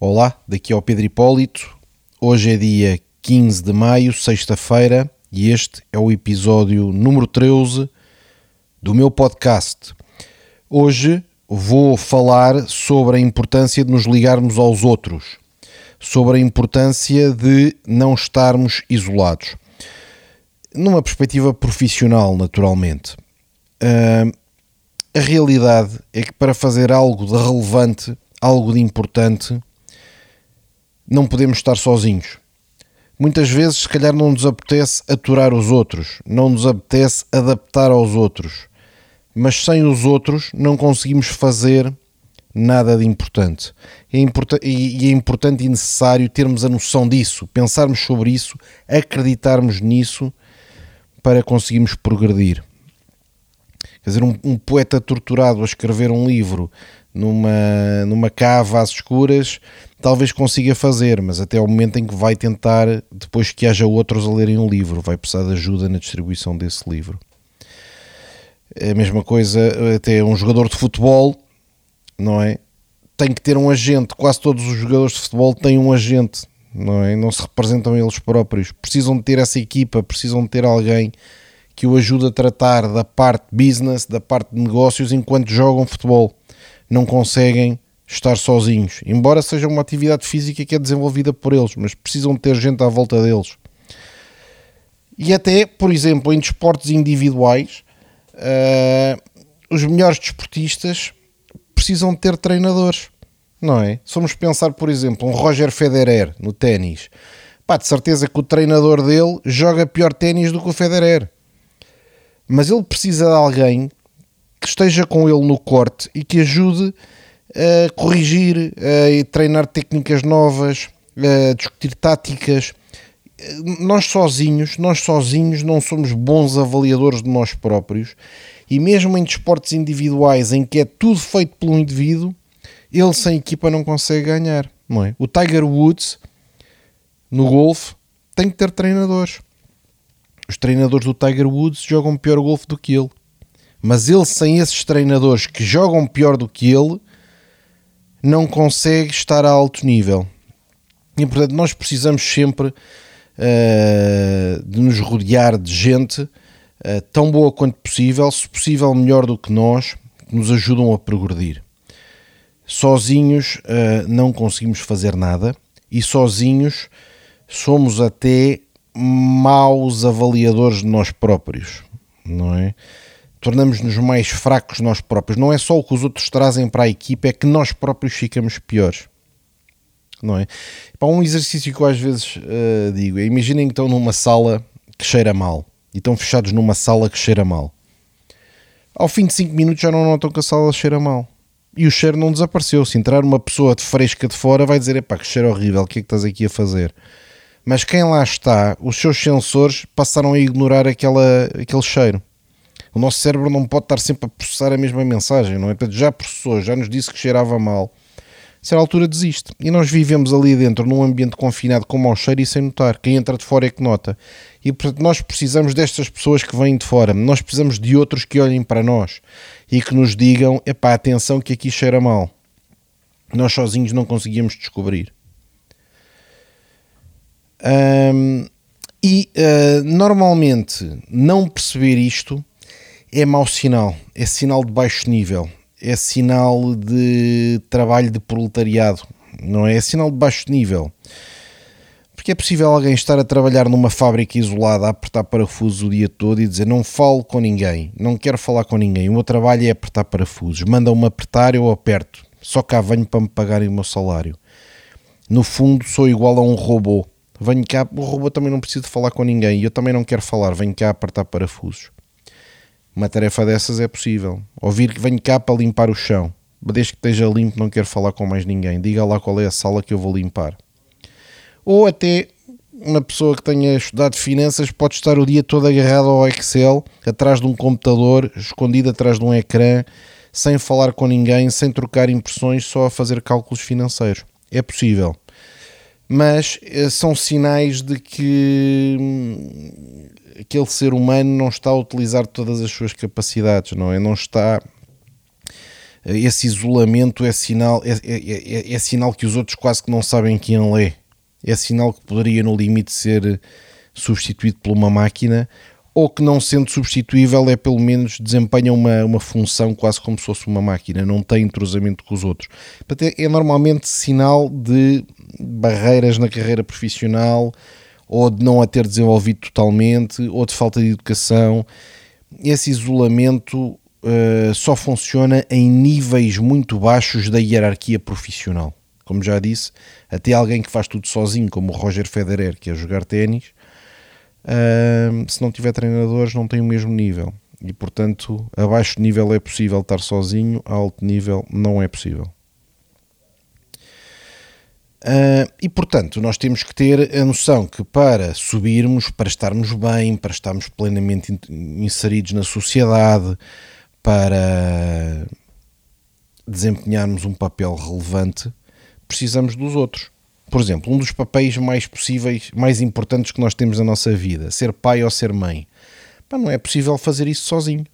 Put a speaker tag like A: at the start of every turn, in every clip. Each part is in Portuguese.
A: Olá, daqui é o Pedro Hipólito. Hoje é dia 15 de maio, sexta-feira, e este é o episódio número 13 do meu podcast. Hoje vou falar sobre a importância de nos ligarmos aos outros, sobre a importância de não estarmos isolados. Numa perspectiva profissional, naturalmente. Uh, a realidade é que para fazer algo de relevante, algo de importante, não podemos estar sozinhos. Muitas vezes, se calhar, não nos apetece aturar os outros, não nos apetece adaptar aos outros, mas sem os outros não conseguimos fazer nada de importante. É import e é importante e necessário termos a noção disso, pensarmos sobre isso, acreditarmos nisso para conseguirmos progredir. Quer dizer, um, um poeta torturado a escrever um livro numa, numa cava às escuras, talvez consiga fazer, mas até ao momento em que vai tentar, depois que haja outros a lerem um livro, vai precisar de ajuda na distribuição desse livro. É a mesma coisa, até um jogador de futebol, não é? Tem que ter um agente, quase todos os jogadores de futebol têm um agente, não é? Não se representam eles próprios, precisam de ter essa equipa, precisam de ter alguém que o ajude a tratar da parte business, da parte de negócios enquanto jogam futebol não conseguem estar sozinhos, embora seja uma atividade física que é desenvolvida por eles, mas precisam ter gente à volta deles. E até, por exemplo, em desportos individuais, uh, os melhores desportistas precisam ter treinadores, não é? Somos pensar, por exemplo, um Roger Federer no ténis. Pá, de certeza que o treinador dele joga pior ténis do que o Federer. Mas ele precisa de alguém que esteja com ele no corte e que ajude a corrigir a treinar técnicas novas, a discutir táticas. Nós sozinhos, nós sozinhos não somos bons avaliadores de nós próprios e mesmo em desportos individuais em que é tudo feito pelo indivíduo, ele sem equipa não consegue ganhar, não é? O Tiger Woods no golfe tem que ter treinadores. Os treinadores do Tiger Woods jogam pior golfe do que ele mas ele sem esses treinadores que jogam pior do que ele não consegue estar a alto nível. E portanto nós precisamos sempre uh, de nos rodear de gente uh, tão boa quanto possível, se possível melhor do que nós, que nos ajudam a progredir. Sozinhos uh, não conseguimos fazer nada e sozinhos somos até maus avaliadores de nós próprios, não é? tornamos-nos mais fracos nós próprios. Não é só o que os outros trazem para a equipa, é que nós próprios ficamos piores. Não é? Para um exercício que eu às vezes uh, digo, é, imaginem que estão numa sala que cheira mal e estão fechados numa sala que cheira mal. Ao fim de 5 minutos já não notam que a sala cheira mal. E o cheiro não desapareceu. Se entrar uma pessoa de fresca de fora, vai dizer: epá, que cheiro horrível, o que é que estás aqui a fazer? Mas quem lá está, os seus sensores passaram a ignorar aquela, aquele cheiro. O nosso cérebro não pode estar sempre a processar a mesma mensagem, não é? Já processou, já nos disse que cheirava mal. A certa altura desiste. E nós vivemos ali dentro, num ambiente confinado com mau cheiro e sem notar. Quem entra de fora é que nota. E portanto, nós precisamos destas pessoas que vêm de fora. Nós precisamos de outros que olhem para nós e que nos digam: epá, atenção que aqui cheira mal. Nós sozinhos não conseguimos descobrir. Um, e uh, normalmente não perceber isto é mau sinal, é sinal de baixo nível, é sinal de trabalho de proletariado, não é? É sinal de baixo nível. Porque é possível alguém estar a trabalhar numa fábrica isolada, a apertar parafusos o dia todo e dizer não falo com ninguém, não quero falar com ninguém, o meu trabalho é apertar parafusos, mandam-me apertar, eu aperto, só cá venho para me pagarem o meu salário. No fundo, sou igual a um robô. Venho cá, o robô também não precisa falar com ninguém e eu também não quero falar, venho cá apertar parafusos. Uma tarefa dessas é possível. Ouvir que venho cá para limpar o chão. Desde que esteja limpo, não quero falar com mais ninguém. Diga lá qual é a sala que eu vou limpar. Ou até uma pessoa que tenha estudado finanças pode estar o dia todo agarrado ao Excel, atrás de um computador, escondido atrás de um ecrã, sem falar com ninguém, sem trocar impressões, só a fazer cálculos financeiros. É possível. Mas eh, são sinais de que hum, aquele ser humano não está a utilizar todas as suas capacidades, não é? Não está esse isolamento é sinal, é, é, é, é, sinal que os outros quase que não sabem quem ele é. É sinal que poderia, no limite, ser substituído por uma máquina ou que, não sendo substituível, é pelo menos desempenha uma, uma função quase como se fosse uma máquina, não tem entrosamento com os outros. É, é normalmente sinal de barreiras na carreira profissional ou de não a ter desenvolvido totalmente ou de falta de educação. Esse isolamento uh, só funciona em níveis muito baixos da hierarquia profissional. Como já disse, até alguém que faz tudo sozinho, como o Roger Federer, que é jogar ténis, se não tiver treinadores, não tem o mesmo nível. E portanto, a baixo nível é possível estar sozinho, a alto nível não é possível. Uh, e portanto, nós temos que ter a noção que para subirmos, para estarmos bem, para estarmos plenamente inseridos na sociedade, para desempenharmos um papel relevante, precisamos dos outros. Por exemplo, um dos papéis mais possíveis, mais importantes que nós temos na nossa vida, ser pai ou ser mãe. Pá, não é possível fazer isso sozinho.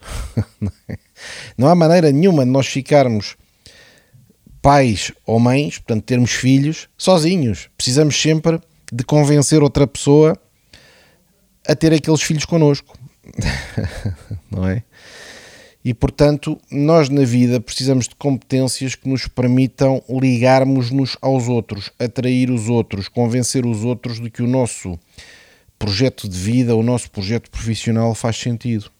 A: não há maneira nenhuma de nós ficarmos pais ou mães, portanto, termos filhos sozinhos. Precisamos sempre de convencer outra pessoa a ter aqueles filhos connosco. não é? E, portanto, nós na vida precisamos de competências que nos permitam ligarmos-nos aos outros, atrair os outros, convencer os outros de que o nosso projeto de vida, o nosso projeto profissional faz sentido.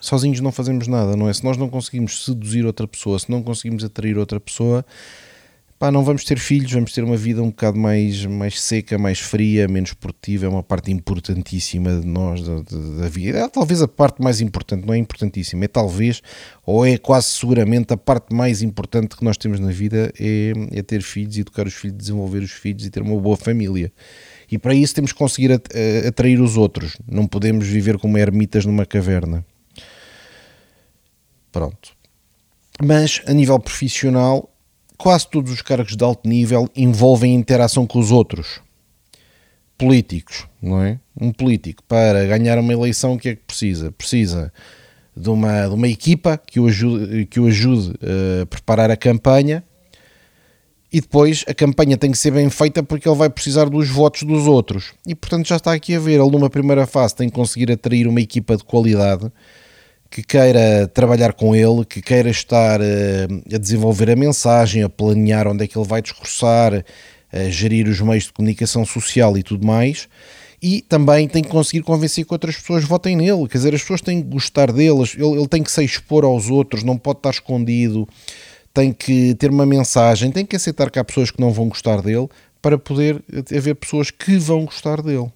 A: Sozinhos não fazemos nada, não é? Se nós não conseguimos seduzir outra pessoa, se não conseguimos atrair outra pessoa, pá, não vamos ter filhos, vamos ter uma vida um bocado mais, mais seca, mais fria, menos produtiva, é uma parte importantíssima de nós, da, da vida. É talvez a parte mais importante, não é importantíssima, é talvez, ou é quase seguramente a parte mais importante que nós temos na vida, é, é ter filhos, educar os filhos, desenvolver os filhos e ter uma boa família. E para isso temos que conseguir atrair os outros, não podemos viver como ermitas numa caverna. Pronto. Mas a nível profissional, quase todos os cargos de alto nível envolvem interação com os outros. Políticos, não é? Um político para ganhar uma eleição, o que é que precisa? Precisa de uma, de uma equipa que o ajude, que o ajude a preparar a campanha e depois a campanha tem que ser bem feita porque ele vai precisar dos votos dos outros. E portanto já está aqui a ver, ele numa primeira fase tem que conseguir atrair uma equipa de qualidade que queira trabalhar com ele, que queira estar eh, a desenvolver a mensagem, a planear onde é que ele vai discursar, a gerir os meios de comunicação social e tudo mais. E também tem que conseguir convencer que outras pessoas votem nele. Quer dizer, as pessoas têm que gostar dele, ele, ele tem que se expor aos outros, não pode estar escondido, tem que ter uma mensagem, tem que aceitar que há pessoas que não vão gostar dele para poder haver pessoas que vão gostar dele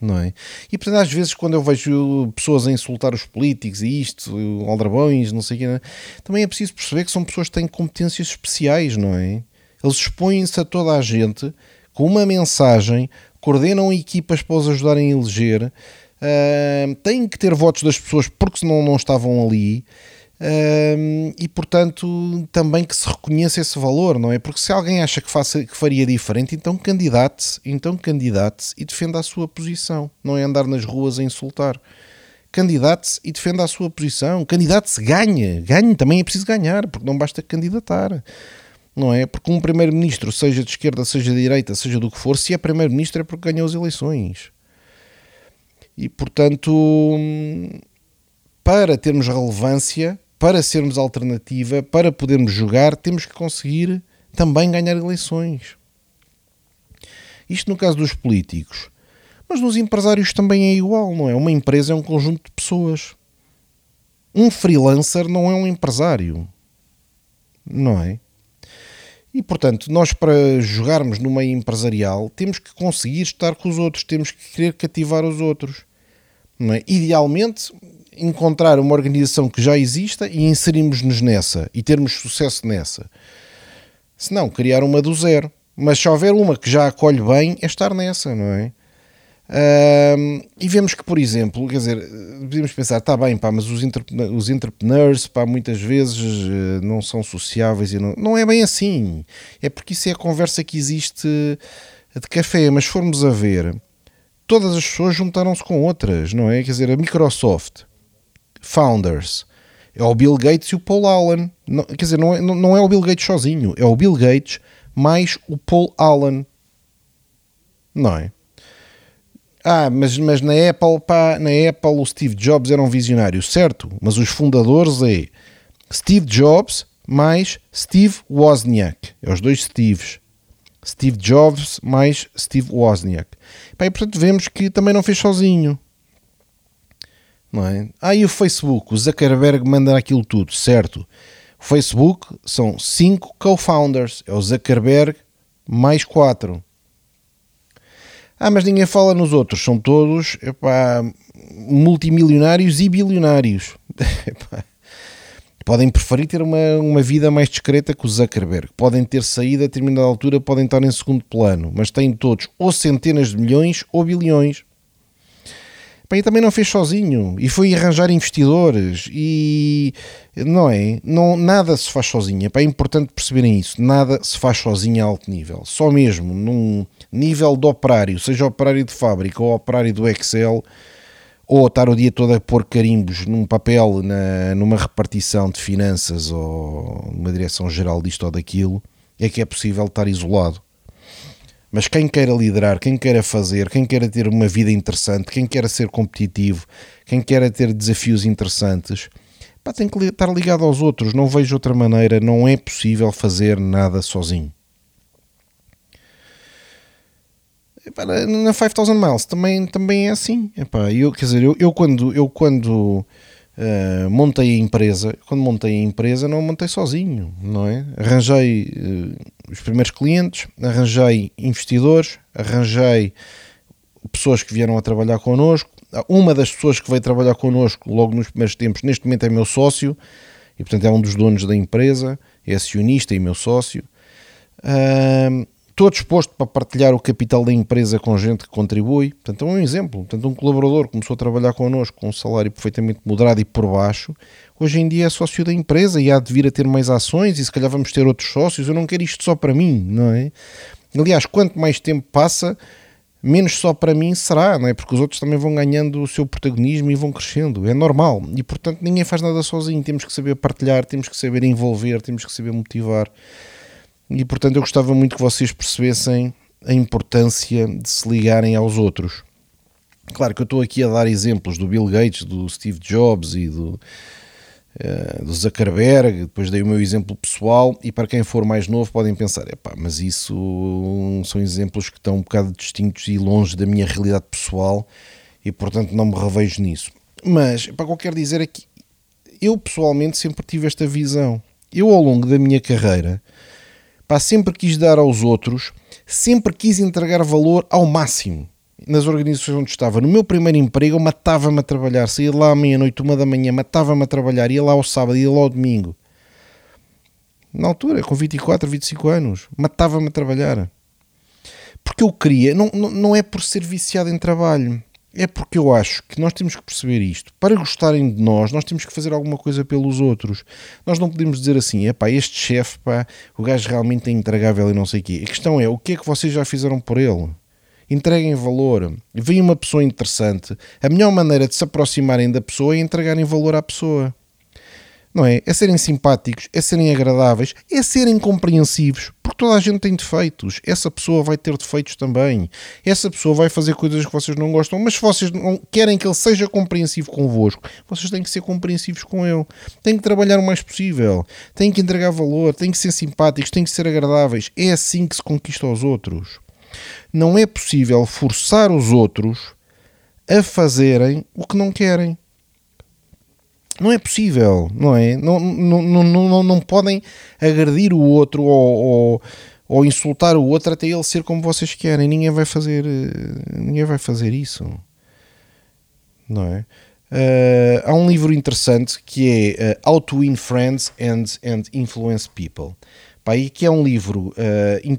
A: não é? E portanto, às vezes, quando eu vejo pessoas a insultar os políticos e isto, aldrabões, não sei o quê, é? também é preciso perceber que são pessoas que têm competências especiais, não é? Eles expõem-se a toda a gente com uma mensagem, coordenam equipas para os ajudarem a eleger, uh, têm que ter votos das pessoas porque senão não estavam ali e portanto também que se reconheça esse valor, não é? Porque se alguém acha que, faça, que faria diferente, então candidate-se, então candidate-se e defenda a sua posição, não é andar nas ruas a insultar. Candidate-se e defenda a sua posição. Candidate-se, ganha, ganhe, também é preciso ganhar, porque não basta candidatar. Não é? Porque um primeiro-ministro, seja de esquerda, seja de direita, seja do que for, se é primeiro-ministro é porque ganhou as eleições. E portanto, para termos relevância, para sermos alternativa, para podermos jogar, temos que conseguir também ganhar eleições. Isto no caso dos políticos. Mas nos empresários também é igual, não é? Uma empresa é um conjunto de pessoas. Um freelancer não é um empresário. Não é? E portanto, nós para jogarmos no meio empresarial temos que conseguir estar com os outros, temos que querer cativar os outros. É? Idealmente, encontrar uma organização que já exista e inserirmos-nos nessa e termos sucesso nessa. Se não, criar uma do zero. Mas se houver uma que já acolhe bem, é estar nessa, não é? Um, e vemos que, por exemplo, quer dizer, podemos pensar, está bem, pá, mas os, os entrepreneurs, pá, muitas vezes uh, não são sociáveis e não, não é bem assim. É porque isso é a conversa que existe de café, mas formos a ver, todas as pessoas juntaram-se com outras, não é? Quer dizer, a Microsoft founders. É o Bill Gates e o Paul Allen. Não, quer dizer, não é, não, é o Bill Gates sozinho, é o Bill Gates mais o Paul Allen. Não é? Ah, mas, mas na Apple, pá, na Apple o Steve Jobs era um visionário, certo? Mas os fundadores é Steve Jobs mais Steve Wozniak. É os dois Steves. Steve Jobs mais Steve Wozniak. Pá, e portanto vemos que também não fez sozinho. Não é? Ah, e o Facebook? O Zuckerberg manda aquilo tudo, certo? O Facebook são cinco co-founders. É o Zuckerberg mais quatro. Ah, mas ninguém fala nos outros, são todos epá, multimilionários e bilionários. podem preferir ter uma, uma vida mais discreta que o Zuckerberg. Podem ter saído a determinada altura, podem estar em segundo plano, mas têm todos ou centenas de milhões ou bilhões. Bem, também não fez sozinho e foi arranjar investidores e não é? Não, nada se faz sozinho. É importante perceberem isso. Nada se faz sozinho a alto nível. Só mesmo num nível de operário, seja operário de fábrica ou operário do Excel, ou estar o dia todo a pôr carimbos num papel, na, numa repartição de finanças ou numa direção geral disto ou daquilo, é que é possível estar isolado. Mas quem queira liderar, quem queira fazer, quem queira ter uma vida interessante, quem queira ser competitivo, quem queira ter desafios interessantes, pá, tem que estar ligado aos outros. Não vejo outra maneira, não é possível fazer nada sozinho. Na 5000 Miles também, também é assim. Epá, eu, quer dizer, eu, eu quando, eu quando Uh, montei a empresa. Quando montei a empresa, não montei sozinho, não é? Arranjei uh, os primeiros clientes, arranjei investidores, arranjei pessoas que vieram a trabalhar connosco. Uma das pessoas que veio trabalhar connosco logo nos primeiros tempos, neste momento é meu sócio e, portanto, é um dos donos da empresa, é acionista e meu sócio. Uh, estou disposto para partilhar o capital da empresa com gente que contribui. Portanto, é um exemplo. Portanto, um colaborador começou a trabalhar connosco com um salário perfeitamente moderado e por baixo. Hoje em dia é sócio da empresa e há de vir a ter mais ações e se calhar vamos ter outros sócios. Eu não quero isto só para mim, não é? Aliás, quanto mais tempo passa, menos só para mim será, não é? Porque os outros também vão ganhando o seu protagonismo e vão crescendo. É normal. E portanto, ninguém faz nada sozinho. Temos que saber partilhar, temos que saber envolver, temos que saber motivar. E portanto eu gostava muito que vocês percebessem a importância de se ligarem aos outros. Claro que eu estou aqui a dar exemplos do Bill Gates, do Steve Jobs e do, uh, do Zuckerberg, depois dei o meu exemplo pessoal, e para quem for mais novo podem pensar, epá, mas isso são exemplos que estão um bocado distintos e longe da minha realidade pessoal e portanto não me revejo nisso. Mas para o que eu quero dizer é que eu pessoalmente sempre tive esta visão. Eu ao longo da minha carreira Pá, sempre quis dar aos outros, sempre quis entregar valor ao máximo nas organizações onde estava. No meu primeiro emprego, matava-me a trabalhar, saía lá à meia-noite, uma da manhã, matava-me a trabalhar, ia lá ao sábado, ia lá ao domingo. Na altura, com 24, 25 anos, matava-me a trabalhar. Porque eu queria, não, não, não é por ser viciado em trabalho, é porque eu acho que nós temos que perceber isto. Para gostarem de nós, nós temos que fazer alguma coisa pelos outros. Nós não podemos dizer assim, é pá, este chefe, pá, o gajo realmente é intragável e não sei o quê. A questão é, o que é que vocês já fizeram por ele? Entreguem valor. Vem uma pessoa interessante. A melhor maneira de se aproximarem da pessoa é entregarem valor à pessoa não é? É serem simpáticos, é serem agradáveis, é serem compreensivos, porque toda a gente tem defeitos. Essa pessoa vai ter defeitos também. Essa pessoa vai fazer coisas que vocês não gostam, mas se vocês não querem que ele seja compreensivo convosco, vocês têm que ser compreensivos com ele. Têm que trabalhar o mais possível, têm que entregar valor, têm que ser simpáticos, têm que ser agradáveis. É assim que se conquista os outros. Não é possível forçar os outros a fazerem o que não querem. Não é possível, não é? Não, não, não, não, não podem agredir o outro ou, ou, ou, insultar o outro até ele ser como vocês querem. Ninguém vai fazer, ninguém vai fazer isso, não é? Uh, há um livro interessante que é uh, How to Win Friends and, and Influence People. Pá, e que é um livro uh, in,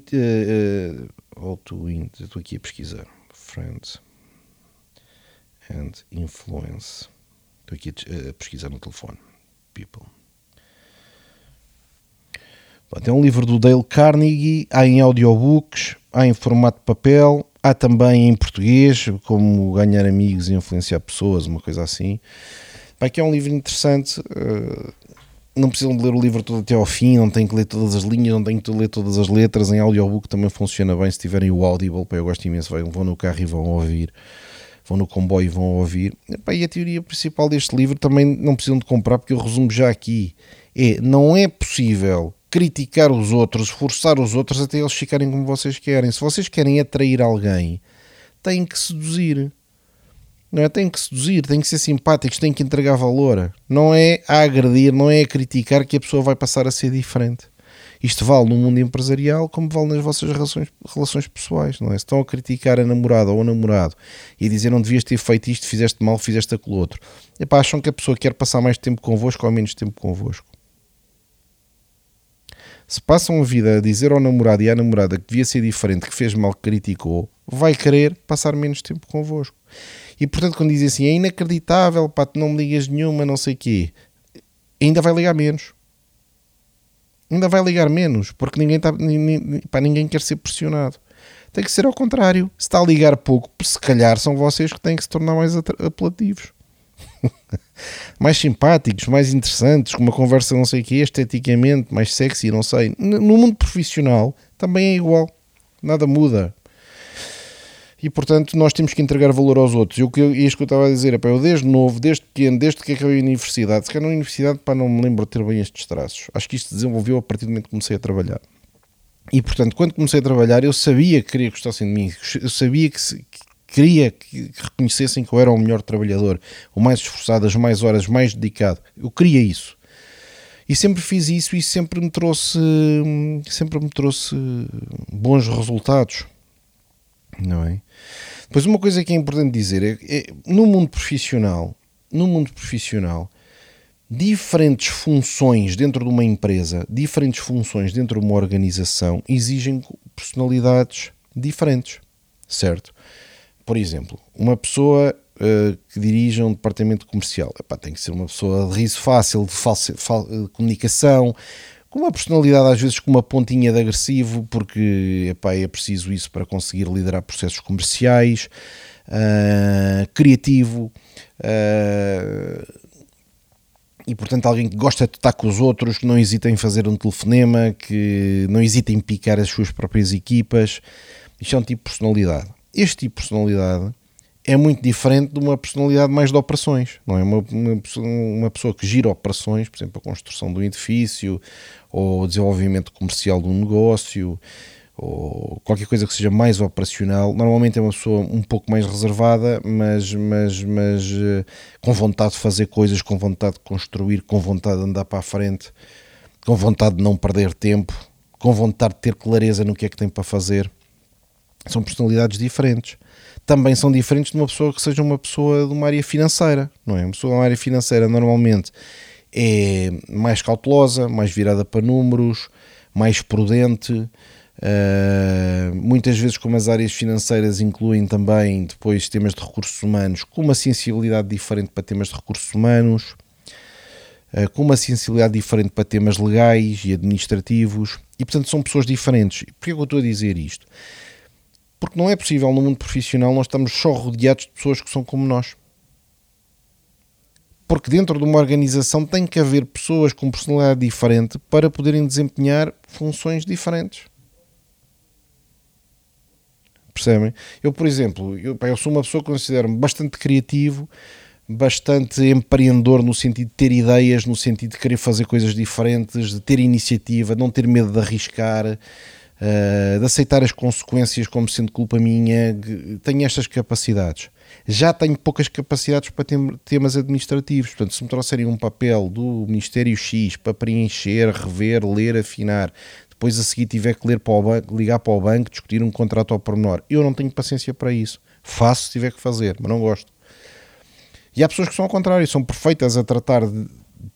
A: How to Win, estou aqui a pesquisar Friends and Influence Estou aqui a, pesquisar no telefone. People. Tem um livro do Dale Carnegie, há em audiobooks, há em formato de papel, há também em português, como ganhar amigos e influenciar pessoas, uma coisa assim. Pá, que é um livro interessante. Uh, não precisam de ler o livro todo até ao fim, não têm que ler todas as linhas, não têm que ler todas as letras. Em audiobook também funciona bem se tiverem o Audible. Eu gosto imenso. Vão no carro e vão ouvir vão no comboio e vão ouvir. E a teoria principal deste livro também não precisam de comprar, porque eu resumo já aqui. É, não é possível criticar os outros, forçar os outros até eles ficarem como vocês querem. Se vocês querem atrair alguém, têm que seduzir. Não é? Têm que seduzir, têm que ser simpáticos, têm que entregar valor. Não é a agredir, não é a criticar que a pessoa vai passar a ser diferente. Isto vale no mundo empresarial como vale nas vossas relações, relações pessoais, não é? Se estão a criticar a namorada ou o namorado e a dizer não devias ter feito isto, fizeste mal, fizeste aquilo outro, epá, acham que a pessoa quer passar mais tempo convosco ou menos tempo convosco. Se passam a vida a dizer ao namorado e à namorada que devia ser diferente, que fez mal, que criticou, vai querer passar menos tempo convosco. E portanto, quando dizem assim, é inacreditável, pá, tu não me ligas nenhuma, não sei o quê, ainda vai ligar menos ainda vai ligar menos, porque ninguém, tá, ninguém, pá, ninguém quer ser pressionado. Tem que ser ao contrário. Se está a ligar pouco, se calhar são vocês que têm que se tornar mais apelativos. mais simpáticos, mais interessantes, com uma conversa não sei o que, esteticamente, mais sexy, não sei. No mundo profissional também é igual. Nada muda e portanto nós temos que entregar valor aos outros. E o que eu, isto que eu estava a dizer, é para eu desde novo, desde pequeno, desde que acabei a universidade, se calhar na universidade para não me lembro de ter bem estes traços. Acho que isto se desenvolveu a partir do momento que comecei a trabalhar. E portanto, quando comecei a trabalhar, eu sabia que queria que gostassem de mim, eu sabia que, se, que queria que, que reconhecessem que eu era o melhor trabalhador, o mais esforçado, as mais horas, mais dedicado. Eu queria isso. E sempre fiz isso e sempre me trouxe sempre me trouxe bons resultados não é? Pois uma coisa que é importante dizer é, é no mundo profissional, no mundo profissional, diferentes funções dentro de uma empresa, diferentes funções dentro de uma organização exigem personalidades diferentes, certo? Por exemplo, uma pessoa uh, que dirige um departamento comercial epá, tem que ser uma pessoa de riso fácil, de, falsa, de comunicação, uma personalidade às vezes com uma pontinha de agressivo, porque epá, é preciso isso para conseguir liderar processos comerciais, uh, criativo, uh, e portanto alguém que gosta de estar com os outros, que não hesita em fazer um telefonema, que não hesita em picar as suas próprias equipas. Isto é um tipo de personalidade. Este tipo de personalidade é muito diferente de uma personalidade mais de operações, não é? Uma, uma, uma, pessoa que gira operações, por exemplo, a construção de um edifício ou o desenvolvimento comercial de um negócio ou qualquer coisa que seja mais operacional, normalmente é uma pessoa um pouco mais reservada, mas, mas, mas uh, com vontade de fazer coisas, com vontade de construir, com vontade de andar para a frente, com vontade de não perder tempo, com vontade de ter clareza no que é que tem para fazer. São personalidades diferentes também são diferentes de uma pessoa que seja uma pessoa de uma área financeira, não é? Uma pessoa de uma área financeira normalmente é mais cautelosa, mais virada para números, mais prudente. Uh, muitas vezes, como as áreas financeiras incluem também depois temas de recursos humanos, com uma sensibilidade diferente para temas de recursos humanos, uh, com uma sensibilidade diferente para temas legais e administrativos, e portanto são pessoas diferentes. Porquê que eu estou a dizer isto? Porque não é possível no mundo profissional nós estamos só rodeados de pessoas que são como nós. Porque dentro de uma organização tem que haver pessoas com personalidade diferente para poderem desempenhar funções diferentes. Percebem? Eu, por exemplo, eu, eu sou uma pessoa que considero-me bastante criativo, bastante empreendedor no sentido de ter ideias, no sentido de querer fazer coisas diferentes, de ter iniciativa, não ter medo de arriscar, de aceitar as consequências como sendo culpa minha, tenho estas capacidades. Já tenho poucas capacidades para temas administrativos, portanto, se me trouxerem um papel do Ministério X para preencher, rever, ler, afinar, depois a seguir tiver que ler para o banco, ligar para o banco, discutir um contrato ao pormenor, eu não tenho paciência para isso. Faço se tiver que fazer, mas não gosto. E há pessoas que são ao contrário, são perfeitas a tratar de,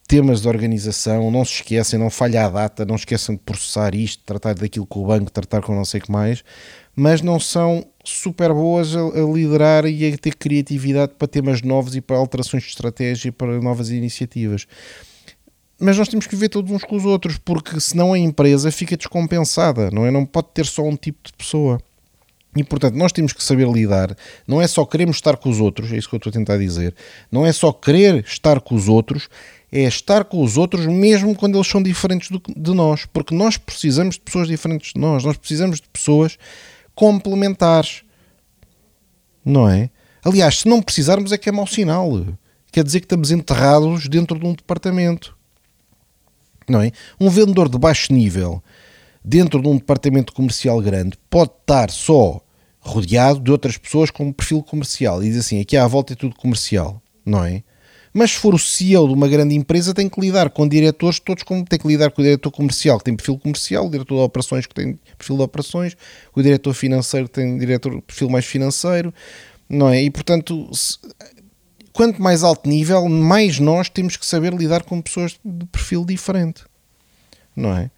A: temas de organização, não se esquecem, não falha a data, não esqueçam de processar isto, tratar daquilo com o banco, tratar com não sei o que mais, mas não são super boas a, a, liderar e a ter criatividade para temas novos e para alterações de estratégia e para novas iniciativas. Mas nós temos que viver todos uns com os outros, porque senão a empresa fica descompensada, não é? Não pode ter só um tipo de pessoa. E portanto, nós temos que saber lidar. Não é só queremos estar com os outros, é isso que eu estou a tentar dizer. Não é só querer estar com os outros, é estar com os outros mesmo quando eles são diferentes do, de nós. Porque nós precisamos de pessoas diferentes de nós. Nós precisamos de pessoas complementares. Não é? Aliás, se não precisarmos, é que é mau sinal. Quer dizer que estamos enterrados dentro de um departamento. Não é? Um vendedor de baixo nível dentro de um departamento comercial grande pode estar só rodeado de outras pessoas com um perfil comercial e diz assim, aqui à volta é tudo comercial, não é? Mas se for o CEO de uma grande empresa, tem que lidar com diretores, todos como tem que lidar com o diretor comercial, que tem perfil comercial, o diretor de operações, que tem perfil de operações, o diretor financeiro, que tem diretor, perfil mais financeiro, não é? E portanto, se, quanto mais alto nível, mais nós temos que saber lidar com pessoas de perfil diferente, não é?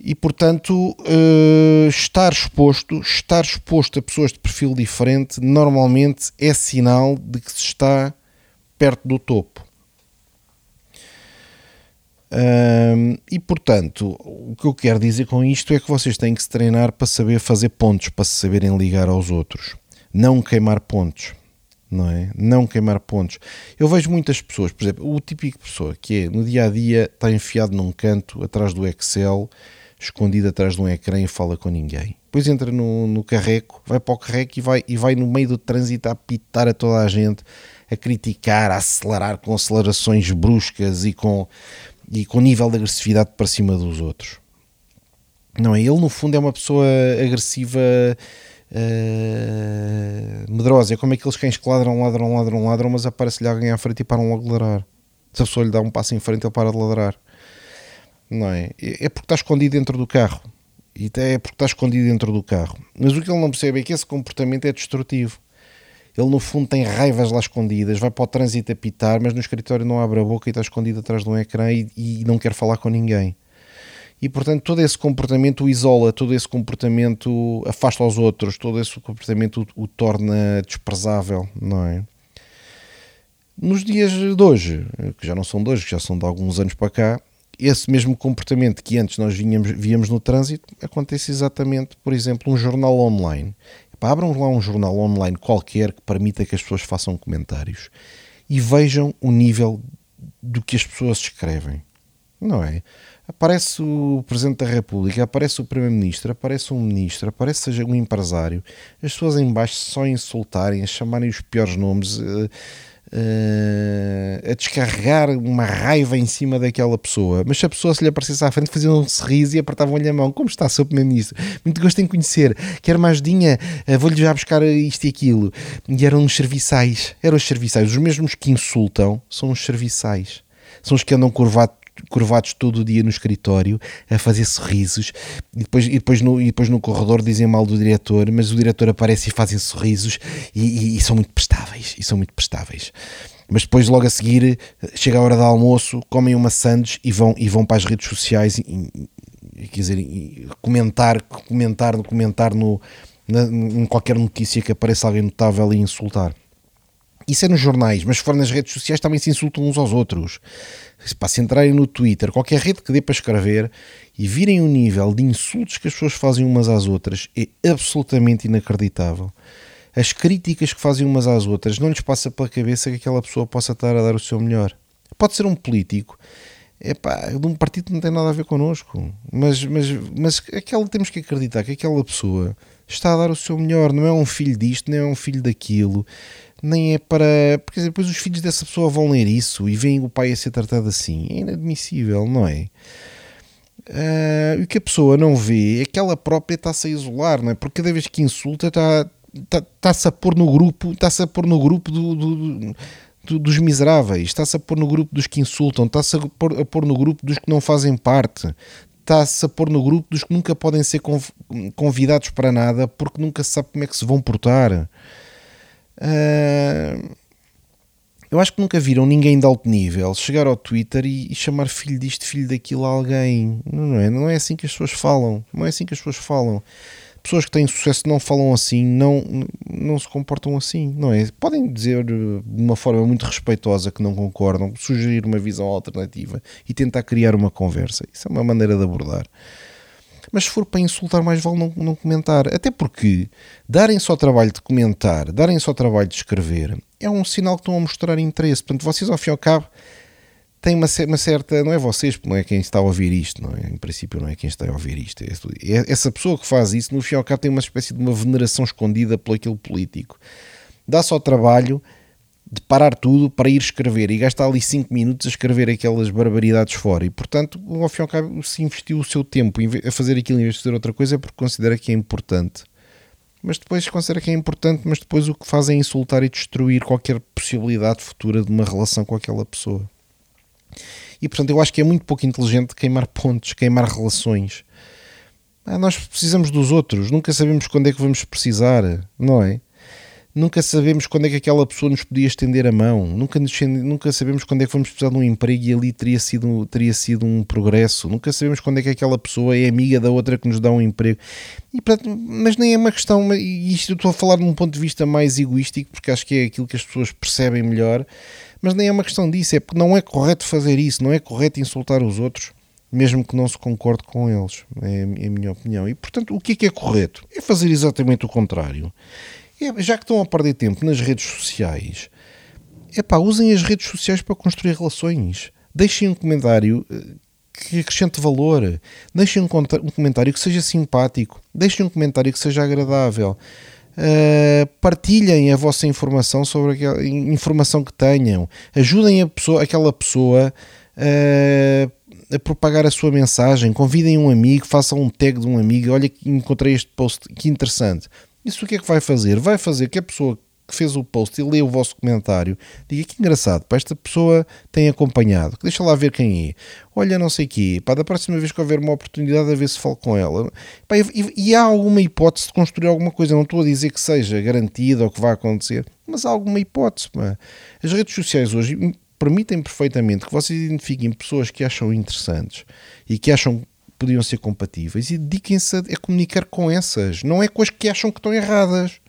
A: E portanto uh, estar exposto, estar exposto a pessoas de perfil diferente normalmente é sinal de que se está perto do topo. E portanto, o que eu quero dizer com isto é que vocês têm que se treinar para saber fazer pontos, para se saberem ligar aos outros, não queimar pontos, não é? Não queimar pontos. Eu vejo muitas pessoas, por exemplo, o típico pessoa que é no dia a dia está enfiado num canto atrás do Excel escondido atrás de um ecrã e fala com ninguém. Depois entra no, no carreco, vai para o carreco e vai, e vai no meio do trânsito a apitar a toda a gente, a criticar, a acelerar com acelerações bruscas e com, e com nível de agressividade para cima dos outros. Não é? Ele, no fundo, é uma pessoa agressiva, uh, medrosa. É como aqueles cães que ladram, ladram, ladram, ladram, mas aparece-lhe alguém à frente e param logo de ladrar. Se a pessoa lhe dá um passo em frente, ele para de ladrar não é? É porque está escondido dentro do carro. E é porque está escondido dentro do carro. Mas o que ele não percebe é que esse comportamento é destrutivo. Ele, no fundo, tem raivas lá escondidas, vai para o trânsito apitar, mas no escritório não abre a boca e está escondido atrás de um ecrã e, e não quer falar com ninguém. E, portanto, todo esse comportamento o isola, todo esse comportamento afasta os outros, todo esse comportamento o, o torna desprezável, não é? Nos dias de hoje, que já não são de hoje, que já são de alguns anos para cá, esse mesmo comportamento que antes nós vinhamos, víamos no trânsito acontece exatamente, por exemplo, um jornal online. Abram lá um jornal online qualquer que permita que as pessoas façam comentários e vejam o nível do que as pessoas escrevem. Não é? Aparece o Presidente da República, aparece o Primeiro-Ministro, aparece um Ministro, aparece seja um empresário, as pessoas em baixo só insultarem, a chamarem os piores nomes. Uh, uh, a descarregar uma raiva em cima daquela pessoa, mas se a pessoa se lhe aparecesse à frente, faziam um sorriso e apertavam-lhe a mão. Como está, Sr. Primeiro-Ministro? Muito gosto em conhecer. Quer mais dinha? Uh, Vou-lhe já buscar isto e aquilo. E eram os serviçais. Eram os serviçais. Os mesmos que insultam são os serviçais. São os que andam curvados curvados todo o dia no escritório a fazer sorrisos e depois, e depois, no, e depois no corredor dizem mal do diretor, mas o diretor aparece e fazem sorrisos e, e, e são muito prestáveis e são muito prestáveis mas depois logo a seguir chega a hora do almoço, comem uma sandes e vão, e vão para as redes sociais e, quer dizer, comentar, comentar, comentar no, na, em qualquer notícia que apareça alguém notável e insultar. Isso é nos jornais, mas se for nas redes sociais também se insultam uns aos outros. Para se entrarem no Twitter, qualquer rede que dê para escrever e virem o nível de insultos que as pessoas fazem umas às outras, é absolutamente inacreditável. As críticas que fazem umas às outras não lhes passa pela cabeça que aquela pessoa possa estar a dar o seu melhor. Pode ser um político, é pá, de um partido que não tem nada a ver connosco, mas, mas, mas aquela, temos que acreditar que aquela pessoa está a dar o seu melhor, não é um filho disto, nem é um filho daquilo nem é para. Porque depois os filhos dessa pessoa vão ler isso e veem o pai a ser tratado assim. É inadmissível, não é? Uh, o que a pessoa não vê é que ela própria está-se a isolar, não é? Porque cada vez que insulta está, está, está-se a pôr no grupo, está-se a pôr no grupo do, do, do, dos miseráveis, está-se a pôr no grupo dos que insultam, está-se a a pôr no grupo dos que não fazem parte, está-se a pôr no grupo dos que nunca podem ser convidados para nada porque nunca se sabe como é que se vão portar. Uh, eu acho que nunca viram ninguém de alto nível chegar ao Twitter e, e, chamar filho disto, filho daquilo a alguém. Não é? Não é assim que as pessoas falam. Não é assim que as pessoas falam. Pessoas que têm sucesso não falam assim, não, não se comportam assim, não é? Podem dizer de uma forma muito respeitosa que não concordam, sugerir uma visão alternativa e tentar criar uma conversa. Isso é uma maneira de abordar. Mas se for para insultar, mais vale não, não comentar. Até porque darem só trabalho de comentar, darem só trabalho de escrever, é um sinal que estão a mostrar interesse. Portanto, vocês, ao fim e ao cabo, têm uma, uma certa. Não é vocês, não é quem está a ouvir isto, não é? Em princípio, não é quem está a ouvir isto. É, é essa pessoa que faz isso, no fim e ao cabo, tem uma espécie de uma veneração escondida pelo aquele político. Dá só trabalho de parar tudo para ir escrever e gastar ali 5 minutos a escrever aquelas barbaridades fora. E, portanto, ao fim e ao cabo, se investiu o seu tempo a fazer aquilo em vez de fazer outra coisa é porque considera que é importante. Mas depois considera que é importante, mas depois o que faz é insultar e destruir qualquer possibilidade futura de uma relação com aquela pessoa. E, portanto, eu acho que é muito pouco inteligente queimar pontos, queimar relações. Ah, nós precisamos dos outros, nunca sabemos quando é que vamos precisar, não é? Nunca sabemos quando é que aquela pessoa nos podia estender a mão, nunca, nunca sabemos quando é que vamos precisar de um emprego e ali teria sido, teria sido um progresso, nunca sabemos quando é que aquela pessoa é amiga da outra que nos dá um emprego. E, mas nem é uma questão, e isto eu estou a falar de um ponto de vista mais egoístico, porque acho que é aquilo que as pessoas percebem melhor, mas nem é uma questão disso, é porque não é correto fazer isso, não é correto insultar os outros mesmo que não se concorde com eles, é, é a minha opinião. E portanto, o que é que é correto? É fazer exatamente o contrário. É, já que estão a perder tempo nas redes sociais, é pá, usem as redes sociais para construir relações. Deixem um comentário eh, que acrescente valor. Deixem um, comentário que seja simpático. Deixem um comentário que seja agradável. Uh, partilhem a vossa informação sobre aquela informação que tenham. Ajudem a pessoa, aquela pessoa uh, a propagar a sua mensagem. Convidem um amigo, façam um tag de um amigo. Olha que encontrei este post, que interessante. Isso o que é que vai fazer? Vai fazer que a pessoa que fez o post e lê o vosso comentário diga que engraçado, para esta pessoa tem acompanhado, deixa lá ver quem é. Olha, não sei quê, pá, da próxima vez que houver uma oportunidade, a ver se falo com ela. Pá, e, e, há alguma hipótese de construir alguma coisa, não estou a dizer que seja garantida ou que vai acontecer, mas há alguma hipótese. Pá. As redes sociais hoje permitem perfeitamente que vocês identifiquem pessoas que acham interessantes e que acham podiam ser compatíveis e dediquem-se a, a, comunicar com essas, não é com as que acham que estão erradas.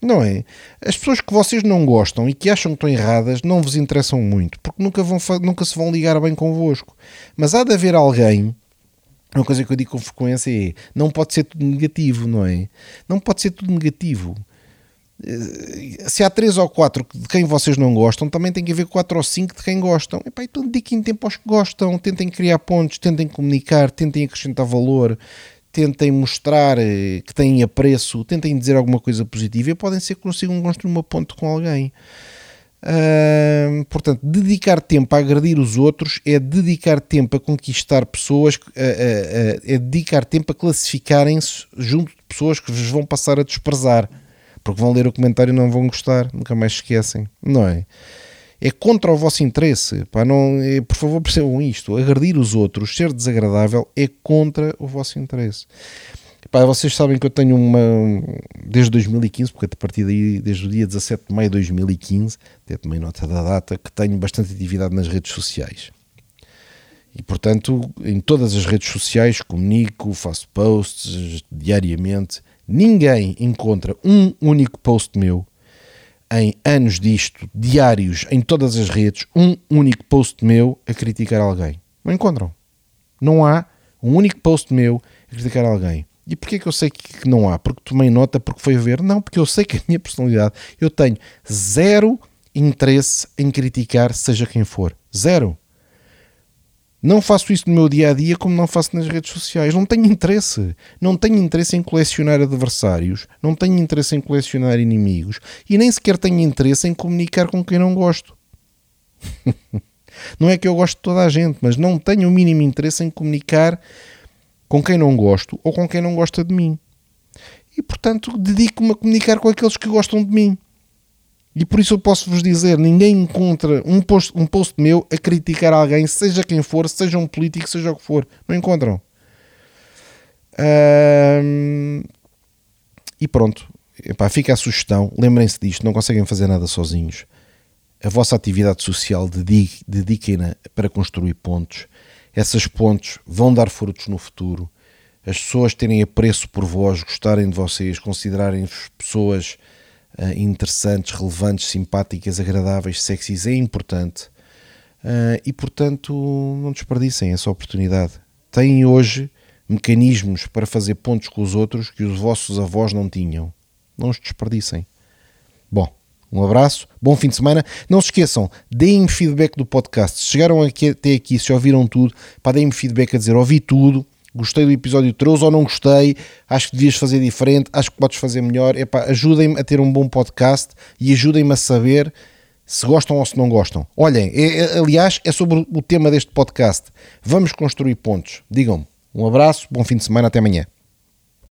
A: Não é? As pessoas que vocês não gostam e que acham que estão erradas não vos interessam muito, porque nunca, vão, nunca se vão ligar bem convosco. Mas há de haver alguém uma coisa que eu digo com frequência é: não pode ser tudo negativo, não é? Não pode ser tudo negativo. Eh, se há três ou quatro de quem vocês não gostam, também tem que haver quatro ou cinco de quem gostam. Epá, então dediquem tempo aos que gostam, tentem criar pontos, tentem comunicar, tentem acrescentar valor, tentem mostrar eh, que têm apreço, tentem dizer alguma coisa positiva e podem ser que consigam construir uma ponte com alguém. Portanto, dedicar tempo a agredir os outros é dedicar tempo a conquistar pessoas, é dedicar tempo a classificarem-se junto de pessoas que vos vão passar a desprezar porque vão ler o comentário e não vão gostar, nunca mais esquecem, não é? É contra o vosso interesse, pá, não, é, por favor percebam isto, agredir os outros, ser desagradável é contra o vosso interesse. Pá, vocês sabem que eu tenho uma, desde 2015, porque a partir daí, desde o dia 17 de maio de 2015, até tomei nota da data, que tenho bastante atividade nas redes sociais. E portanto, em todas as redes sociais comunico, faço posts diariamente Ninguém encontra um único post meu em anos disto, diários, em todas as redes, um único post meu a criticar alguém. Não encontram. Não há um único post meu a criticar alguém. E porquê que eu sei que não há? Porque tomei nota, porque foi ver? Não, porque eu sei que a minha personalidade, eu tenho zero interesse em criticar seja quem for. Zero. Não faço isso no meu dia a dia como não faço nas redes sociais. Não tenho interesse. Não tenho interesse em colecionar adversários. Não tenho interesse em colecionar inimigos. E nem sequer tenho interesse em comunicar com quem não gosto. não é que eu gosto de toda a gente, mas não tenho o mínimo interesse em comunicar com quem não gosto ou com quem não gosta de mim. E portanto dedico-me a comunicar com aqueles que gostam de mim. E por isso eu posso vos dizer: ninguém encontra um post, um post meu a criticar alguém, seja quem for, seja um político, seja o que for. Não encontram. e pronto. Epá, fica a sugestão. Lembrem-se disto: não conseguem fazer nada sozinhos. A vossa atividade social dediquem-na para construir pontos. Essas pontes vão dar frutos no futuro. As pessoas terem apreço por vós, gostarem de vocês, considerarem-vos pessoas uh, interessantes, relevantes, simpáticas, agradáveis, sexys é importante. Uh, e portanto, não desperdicem essa oportunidade. Têm hoje mecanismos para fazer pontos com os outros que os vossos avós não tinham. Não os desperdicem. Bom, um abraço, bom fim de semana. Não se esqueçam, deem-me feedback do podcast. Se chegaram aqui, até aqui, se ouviram tudo, deem-me feedback a dizer ouvi tudo, gostei do episódio 13 ou não gostei, acho que devias fazer diferente, acho que podes fazer melhor. ajudem-me a ter um bom podcast e ajudem-me a saber se gostam ou se não gostam. Olhem, é, é, aliás, é sobre o tema deste podcast. Vamos construir pontos. Digam-me. Um abraço, bom fim de semana, até amanhã.